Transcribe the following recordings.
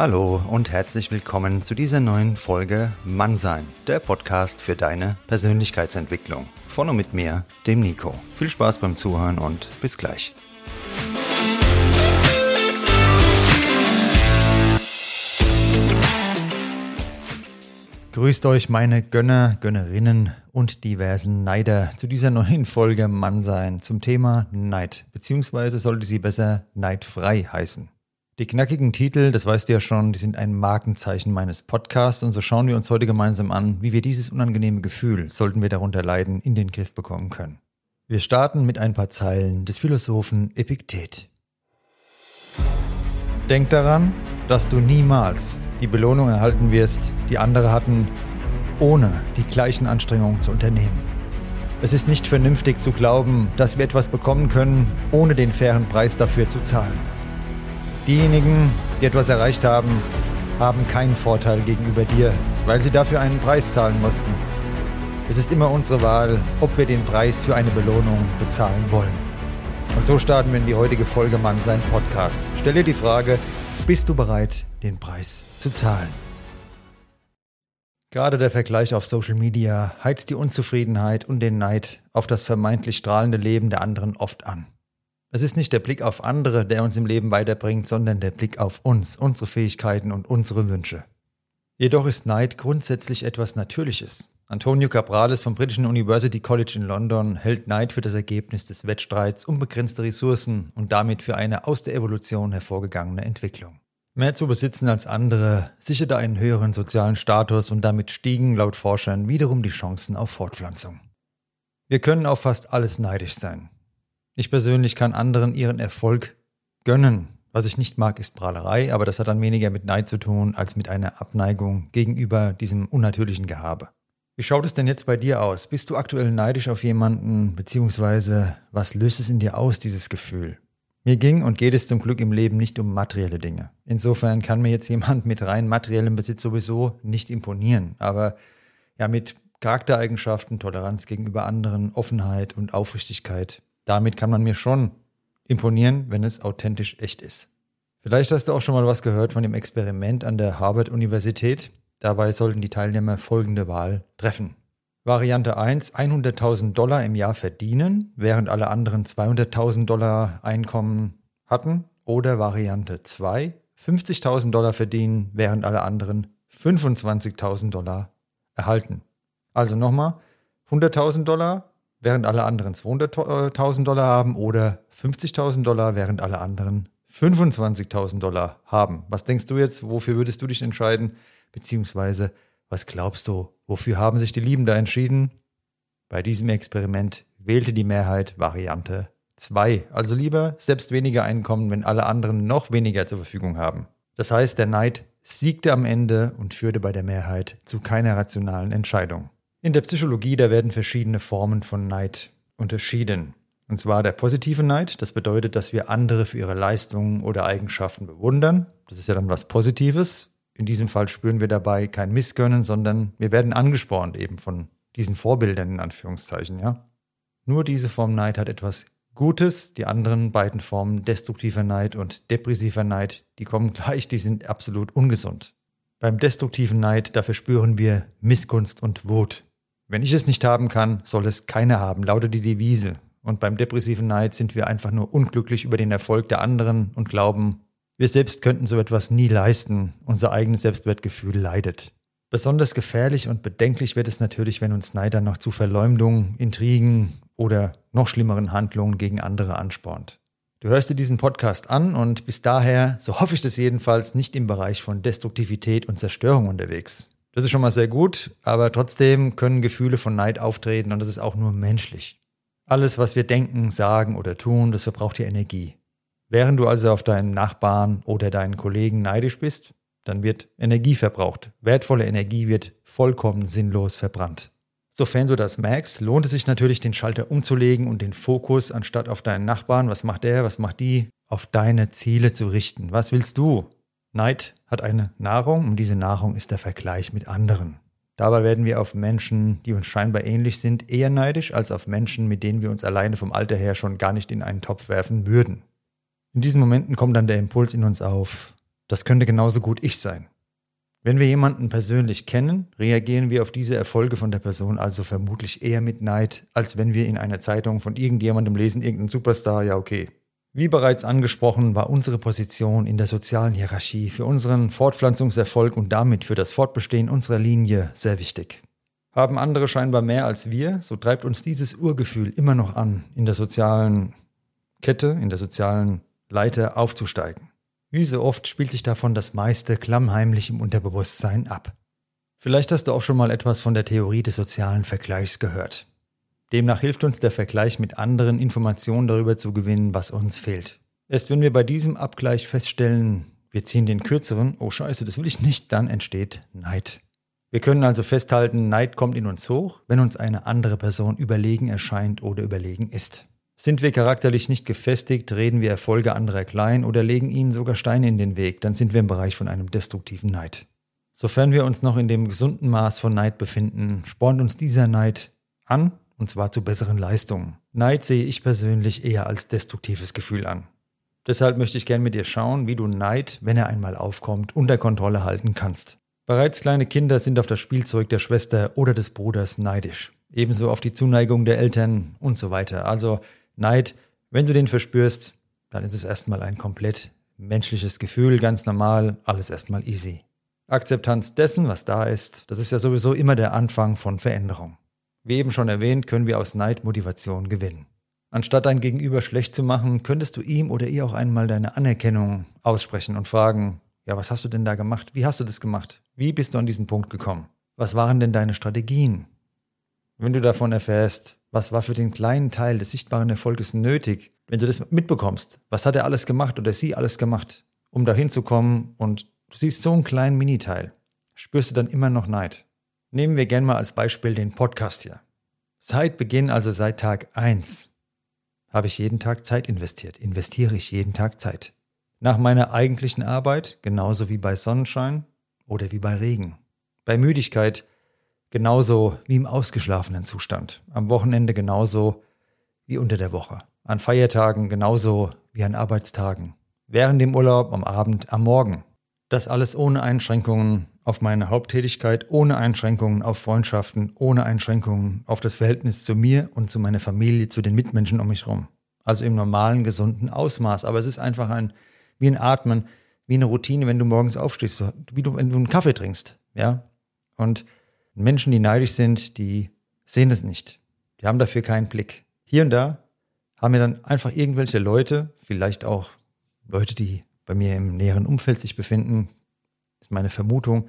Hallo und herzlich willkommen zu dieser neuen Folge Mannsein, der Podcast für deine Persönlichkeitsentwicklung. Von und mit mir, dem Nico. Viel Spaß beim Zuhören und bis gleich. Grüßt euch meine Gönner, Gönnerinnen und diversen Neider zu dieser neuen Folge Mannsein zum Thema Neid, beziehungsweise sollte sie besser neidfrei heißen. Die knackigen Titel, das weißt du ja schon, die sind ein Markenzeichen meines Podcasts und so schauen wir uns heute gemeinsam an, wie wir dieses unangenehme Gefühl, sollten wir darunter leiden, in den Griff bekommen können. Wir starten mit ein paar Zeilen des Philosophen Epiktet. Denk daran, dass du niemals die Belohnung erhalten wirst, die andere hatten, ohne die gleichen Anstrengungen zu unternehmen. Es ist nicht vernünftig zu glauben, dass wir etwas bekommen können, ohne den fairen Preis dafür zu zahlen. Diejenigen, die etwas erreicht haben, haben keinen Vorteil gegenüber dir, weil sie dafür einen Preis zahlen mussten. Es ist immer unsere Wahl, ob wir den Preis für eine Belohnung bezahlen wollen. Und so starten wir in die heutige Folge Mann sein Podcast. Stell dir die Frage, bist du bereit, den Preis zu zahlen? Gerade der Vergleich auf Social Media heizt die Unzufriedenheit und den Neid auf das vermeintlich strahlende Leben der anderen oft an. Es ist nicht der Blick auf andere, der uns im Leben weiterbringt, sondern der Blick auf uns, unsere Fähigkeiten und unsere Wünsche. Jedoch ist Neid grundsätzlich etwas Natürliches. Antonio Cabrales vom britischen University College in London hält Neid für das Ergebnis des Wettstreits um begrenzte Ressourcen und damit für eine aus der Evolution hervorgegangene Entwicklung. Mehr zu besitzen als andere sicherte einen höheren sozialen Status und damit stiegen laut Forschern wiederum die Chancen auf Fortpflanzung. Wir können auf fast alles neidisch sein. Ich persönlich kann anderen ihren Erfolg gönnen. Was ich nicht mag, ist Prahlerei, aber das hat dann weniger mit Neid zu tun als mit einer Abneigung gegenüber diesem unnatürlichen Gehabe. Wie schaut es denn jetzt bei dir aus? Bist du aktuell neidisch auf jemanden, beziehungsweise was löst es in dir aus, dieses Gefühl? Mir ging und geht es zum Glück im Leben nicht um materielle Dinge. Insofern kann mir jetzt jemand mit rein materiellem Besitz sowieso nicht imponieren. Aber ja, mit Charaktereigenschaften, Toleranz gegenüber anderen, Offenheit und Aufrichtigkeit damit kann man mir schon imponieren, wenn es authentisch echt ist. Vielleicht hast du auch schon mal was gehört von dem Experiment an der Harvard-Universität. Dabei sollten die Teilnehmer folgende Wahl treffen. Variante 1, 100.000 Dollar im Jahr verdienen, während alle anderen 200.000 Dollar Einkommen hatten. Oder Variante 2, 50.000 Dollar verdienen, während alle anderen 25.000 Dollar erhalten. Also nochmal, 100.000 Dollar während alle anderen 200.000 Dollar haben oder 50.000 Dollar, während alle anderen 25.000 Dollar haben. Was denkst du jetzt, wofür würdest du dich entscheiden? Beziehungsweise, was glaubst du, wofür haben sich die Lieben da entschieden? Bei diesem Experiment wählte die Mehrheit Variante 2. Also lieber selbst weniger Einkommen, wenn alle anderen noch weniger zur Verfügung haben. Das heißt, der Neid siegte am Ende und führte bei der Mehrheit zu keiner rationalen Entscheidung. In der Psychologie, da werden verschiedene Formen von Neid unterschieden. Und zwar der positive Neid, das bedeutet, dass wir andere für ihre Leistungen oder Eigenschaften bewundern. Das ist ja dann was Positives. In diesem Fall spüren wir dabei kein Missgönnen, sondern wir werden angespornt eben von diesen Vorbildern in Anführungszeichen, ja. Nur diese Form Neid hat etwas Gutes. Die anderen beiden Formen destruktiver Neid und depressiver Neid, die kommen gleich, die sind absolut ungesund. Beim destruktiven Neid, da verspüren wir Missgunst und Wut. Wenn ich es nicht haben kann, soll es keiner haben, lautet die Devise. Und beim depressiven Neid sind wir einfach nur unglücklich über den Erfolg der anderen und glauben, wir selbst könnten so etwas nie leisten, unser eigenes Selbstwertgefühl leidet. Besonders gefährlich und bedenklich wird es natürlich, wenn uns Neider noch zu Verleumdungen, Intrigen oder noch schlimmeren Handlungen gegen andere anspornt. Du hörst dir diesen Podcast an und bist daher, so hoffe ich das jedenfalls, nicht im Bereich von Destruktivität und Zerstörung unterwegs. Das ist schon mal sehr gut, aber trotzdem können Gefühle von Neid auftreten und das ist auch nur menschlich. Alles, was wir denken, sagen oder tun, das verbraucht ja Energie. Während du also auf deinen Nachbarn oder deinen Kollegen neidisch bist, dann wird Energie verbraucht. Wertvolle Energie wird vollkommen sinnlos verbrannt. Sofern du das merkst, lohnt es sich natürlich, den Schalter umzulegen und den Fokus anstatt auf deinen Nachbarn, was macht der, was macht die, auf deine Ziele zu richten. Was willst du? Neid hat eine Nahrung und diese Nahrung ist der Vergleich mit anderen. Dabei werden wir auf Menschen, die uns scheinbar ähnlich sind, eher neidisch als auf Menschen, mit denen wir uns alleine vom Alter her schon gar nicht in einen Topf werfen würden. In diesen Momenten kommt dann der Impuls in uns auf, Das könnte genauso gut ich sein. Wenn wir jemanden persönlich kennen, reagieren wir auf diese Erfolge von der Person also vermutlich eher mit Neid, als wenn wir in einer Zeitung von irgendjemandem lesen, irgendein Superstar, ja okay. Wie bereits angesprochen, war unsere Position in der sozialen Hierarchie für unseren Fortpflanzungserfolg und damit für das Fortbestehen unserer Linie sehr wichtig. Haben andere scheinbar mehr als wir, so treibt uns dieses Urgefühl immer noch an, in der sozialen Kette, in der sozialen Leiter aufzusteigen. Wie so oft spielt sich davon das meiste klammheimlich im Unterbewusstsein ab. Vielleicht hast du auch schon mal etwas von der Theorie des sozialen Vergleichs gehört. Demnach hilft uns der Vergleich mit anderen Informationen darüber zu gewinnen, was uns fehlt. Erst wenn wir bei diesem Abgleich feststellen, wir ziehen den kürzeren, oh scheiße, das will ich nicht, dann entsteht Neid. Wir können also festhalten, Neid kommt in uns hoch, wenn uns eine andere Person überlegen erscheint oder überlegen ist. Sind wir charakterlich nicht gefestigt, reden wir Erfolge anderer klein oder legen ihnen sogar Steine in den Weg, dann sind wir im Bereich von einem destruktiven Neid. Sofern wir uns noch in dem gesunden Maß von Neid befinden, spornt uns dieser Neid an, und zwar zu besseren Leistungen. Neid sehe ich persönlich eher als destruktives Gefühl an. Deshalb möchte ich gern mit dir schauen, wie du Neid, wenn er einmal aufkommt, unter Kontrolle halten kannst. Bereits kleine Kinder sind auf das Spielzeug der Schwester oder des Bruders neidisch. Ebenso auf die Zuneigung der Eltern und so weiter. Also Neid, wenn du den verspürst, dann ist es erstmal ein komplett menschliches Gefühl, ganz normal, alles erstmal easy. Akzeptanz dessen, was da ist, das ist ja sowieso immer der Anfang von Veränderung. Wie eben schon erwähnt, können wir aus Neid Motivation gewinnen. Anstatt dein Gegenüber schlecht zu machen, könntest du ihm oder ihr auch einmal deine Anerkennung aussprechen und fragen, ja, was hast du denn da gemacht? Wie hast du das gemacht? Wie bist du an diesen Punkt gekommen? Was waren denn deine Strategien? Wenn du davon erfährst, was war für den kleinen Teil des sichtbaren Erfolges nötig, wenn du das mitbekommst, was hat er alles gemacht oder sie alles gemacht, um dahin zu kommen und du siehst so einen kleinen Miniteil, spürst du dann immer noch Neid. Nehmen wir gern mal als Beispiel den Podcast hier. Seit Beginn, also seit Tag 1, habe ich jeden Tag Zeit investiert, investiere ich jeden Tag Zeit. Nach meiner eigentlichen Arbeit, genauso wie bei Sonnenschein oder wie bei Regen. Bei Müdigkeit Genauso wie im ausgeschlafenen Zustand. Am Wochenende genauso wie unter der Woche. An Feiertagen genauso wie an Arbeitstagen. Während dem Urlaub, am Abend, am Morgen. Das alles ohne Einschränkungen auf meine Haupttätigkeit, ohne Einschränkungen auf Freundschaften, ohne Einschränkungen auf das Verhältnis zu mir und zu meiner Familie, zu den Mitmenschen um mich herum. Also im normalen, gesunden Ausmaß. Aber es ist einfach ein, wie ein Atmen, wie eine Routine, wenn du morgens aufstehst, wie du, wenn du einen Kaffee trinkst. Ja. Und Menschen, die neidisch sind, die sehen das nicht. Die haben dafür keinen Blick. Hier und da haben mir dann einfach irgendwelche Leute, vielleicht auch Leute, die bei mir im näheren Umfeld sich befinden, ist meine Vermutung,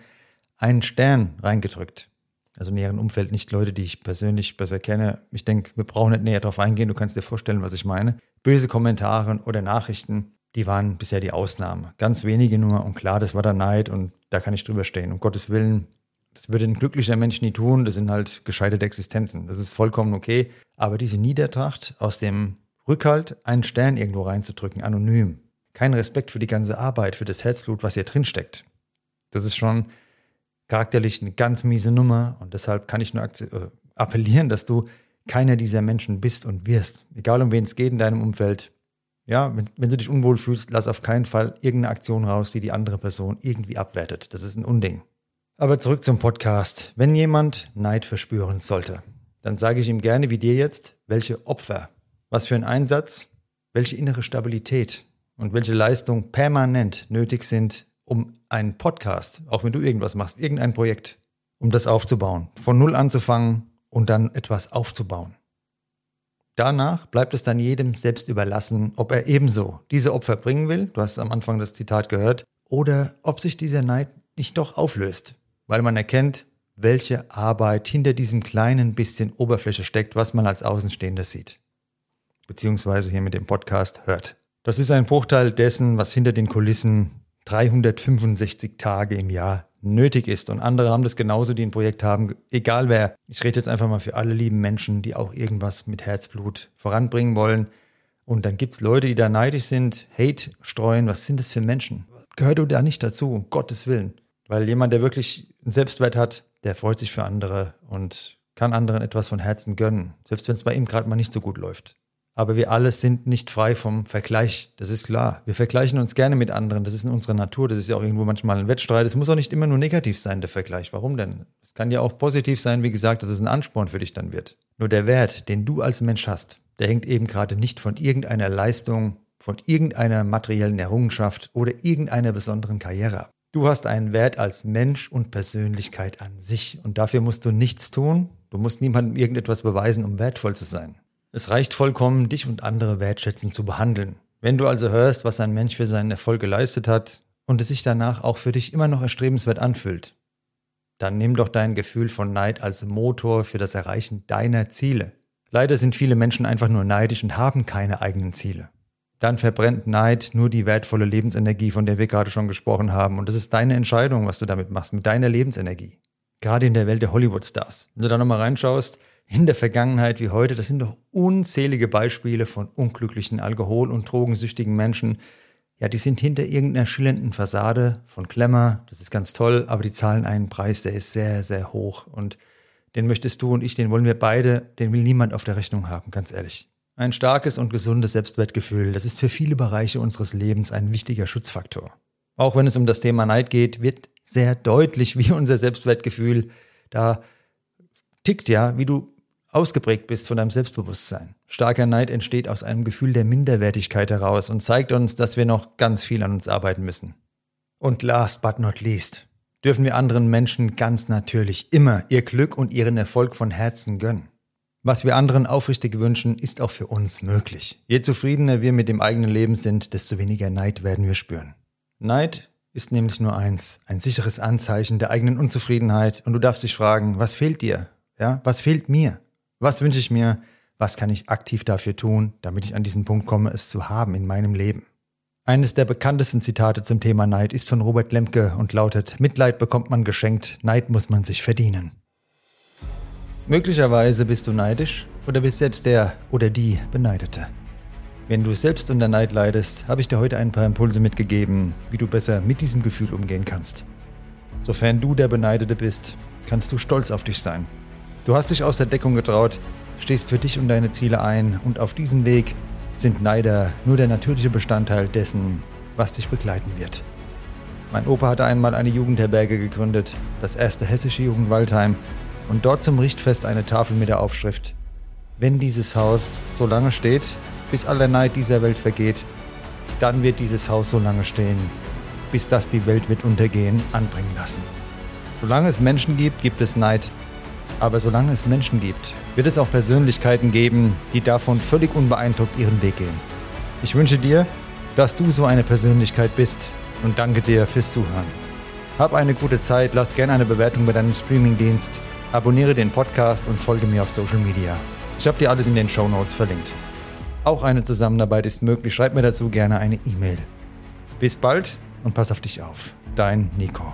einen Stern reingedrückt. Also im näheren Umfeld nicht Leute, die ich persönlich besser kenne. Ich denke, wir brauchen nicht näher darauf eingehen, du kannst dir vorstellen, was ich meine. Böse Kommentare oder Nachrichten, die waren bisher die Ausnahme. Ganz wenige nur und klar, das war der Neid und da kann ich drüber stehen. Um Gottes Willen, das würde ein glücklicher Mensch nie tun. Das sind halt gescheiterte Existenzen. Das ist vollkommen okay. Aber diese Niedertracht aus dem Rückhalt, einen Stern irgendwo reinzudrücken, anonym. Kein Respekt für die ganze Arbeit, für das Herzblut, was hier drin steckt. Das ist schon charakterlich eine ganz miese Nummer. Und deshalb kann ich nur äh, appellieren, dass du keiner dieser Menschen bist und wirst. Egal um wen es geht in deinem Umfeld. Ja, wenn, wenn du dich unwohl fühlst, lass auf keinen Fall irgendeine Aktion raus, die die andere Person irgendwie abwertet. Das ist ein Unding. Aber zurück zum Podcast. Wenn jemand Neid verspüren sollte, dann sage ich ihm gerne wie dir jetzt, welche Opfer, was für ein Einsatz, welche innere Stabilität und welche Leistung permanent nötig sind, um einen Podcast, auch wenn du irgendwas machst, irgendein Projekt, um das aufzubauen, von Null anzufangen und dann etwas aufzubauen. Danach bleibt es dann jedem selbst überlassen, ob er ebenso diese Opfer bringen will, du hast am Anfang das Zitat gehört, oder ob sich dieser Neid nicht doch auflöst, weil man erkennt, welche Arbeit hinter diesem kleinen bisschen Oberfläche steckt, was man als Außenstehender sieht. Beziehungsweise hier mit dem Podcast hört. Das ist ein Bruchteil dessen, was hinter den Kulissen 365 Tage im Jahr nötig ist. Und andere haben das genauso, die ein Projekt haben, egal wer. Ich rede jetzt einfach mal für alle lieben Menschen, die auch irgendwas mit Herzblut voranbringen wollen. Und dann gibt es Leute, die da neidisch sind, Hate streuen. Was sind das für Menschen? Gehört du da nicht dazu, um Gottes Willen. Weil jemand, der wirklich einen Selbstwert hat, der freut sich für andere und kann anderen etwas von Herzen gönnen, selbst wenn es bei ihm gerade mal nicht so gut läuft. Aber wir alle sind nicht frei vom Vergleich. Das ist klar. Wir vergleichen uns gerne mit anderen. Das ist in unserer Natur. Das ist ja auch irgendwo manchmal ein Wettstreit. Es muss auch nicht immer nur negativ sein, der Vergleich. Warum denn? Es kann ja auch positiv sein, wie gesagt, dass es ein Ansporn für dich dann wird. Nur der Wert, den du als Mensch hast, der hängt eben gerade nicht von irgendeiner Leistung, von irgendeiner materiellen Errungenschaft oder irgendeiner besonderen Karriere. Du hast einen Wert als Mensch und Persönlichkeit an sich. Und dafür musst du nichts tun. Du musst niemandem irgendetwas beweisen, um wertvoll zu sein. Es reicht vollkommen, dich und andere wertschätzend zu behandeln. Wenn du also hörst, was ein Mensch für seinen Erfolg geleistet hat und es sich danach auch für dich immer noch erstrebenswert anfühlt, dann nimm doch dein Gefühl von Neid als Motor für das Erreichen deiner Ziele. Leider sind viele Menschen einfach nur neidisch und haben keine eigenen Ziele. Dann verbrennt Neid nur die wertvolle Lebensenergie, von der wir gerade schon gesprochen haben. Und das ist deine Entscheidung, was du damit machst, mit deiner Lebensenergie. Gerade in der Welt der Hollywood-Stars. Wenn du da nochmal reinschaust, in der Vergangenheit wie heute, das sind doch unzählige Beispiele von unglücklichen Alkohol- und drogensüchtigen Menschen. Ja, die sind hinter irgendeiner schillernden Fassade von Klemmer, das ist ganz toll, aber die zahlen einen Preis, der ist sehr, sehr hoch. Und den möchtest du und ich, den wollen wir beide, den will niemand auf der Rechnung haben, ganz ehrlich. Ein starkes und gesundes Selbstwertgefühl, das ist für viele Bereiche unseres Lebens ein wichtiger Schutzfaktor. Auch wenn es um das Thema Neid geht, wird sehr deutlich, wie unser Selbstwertgefühl da tickt, ja, wie du ausgeprägt bist von deinem Selbstbewusstsein. Starker Neid entsteht aus einem Gefühl der Minderwertigkeit heraus und zeigt uns, dass wir noch ganz viel an uns arbeiten müssen. Und last but not least dürfen wir anderen Menschen ganz natürlich immer ihr Glück und ihren Erfolg von Herzen gönnen. Was wir anderen aufrichtig wünschen, ist auch für uns möglich. Je zufriedener wir mit dem eigenen Leben sind, desto weniger Neid werden wir spüren. Neid ist nämlich nur eins, ein sicheres Anzeichen der eigenen Unzufriedenheit und du darfst dich fragen, was fehlt dir? Ja, was fehlt mir? Was wünsche ich mir? Was kann ich aktiv dafür tun, damit ich an diesen Punkt komme, es zu haben in meinem Leben? Eines der bekanntesten Zitate zum Thema Neid ist von Robert Lemke und lautet, Mitleid bekommt man geschenkt, Neid muss man sich verdienen. Möglicherweise bist du neidisch oder bist selbst der oder die Beneidete. Wenn du selbst unter Neid leidest, habe ich dir heute ein paar Impulse mitgegeben, wie du besser mit diesem Gefühl umgehen kannst. Sofern du der Beneidete bist, kannst du stolz auf dich sein Du hast dich aus der Deckung getraut, stehst für dich und deine Ziele ein und auf diesem Weg sind Neider nur der natürliche Bestandteil dessen, was dich begleiten wird. Mein Opa hatte einmal eine Jugendherberge gegründet, das erste hessische Jugendwaldheim, und dort zum Richtfest eine Tafel mit der Aufschrift Wenn dieses Haus so lange steht, bis aller Neid dieser Welt vergeht, dann wird dieses Haus so lange stehen, bis das die Welt wird untergehen anbringen lassen. Solange es Menschen gibt, gibt es Neid aber solange es Menschen gibt, wird es auch Persönlichkeiten geben, die davon völlig unbeeindruckt ihren Weg gehen. Ich wünsche dir, dass du so eine Persönlichkeit bist und danke dir fürs Zuhören. Hab eine gute Zeit, lass gerne eine Bewertung bei deinem Streamingdienst, abonniere den Podcast und folge mir auf Social Media. Ich habe dir alles in den Show Notes verlinkt. Auch eine Zusammenarbeit ist möglich, schreib mir dazu gerne eine E-Mail. Bis bald und pass auf dich auf. Dein Nico.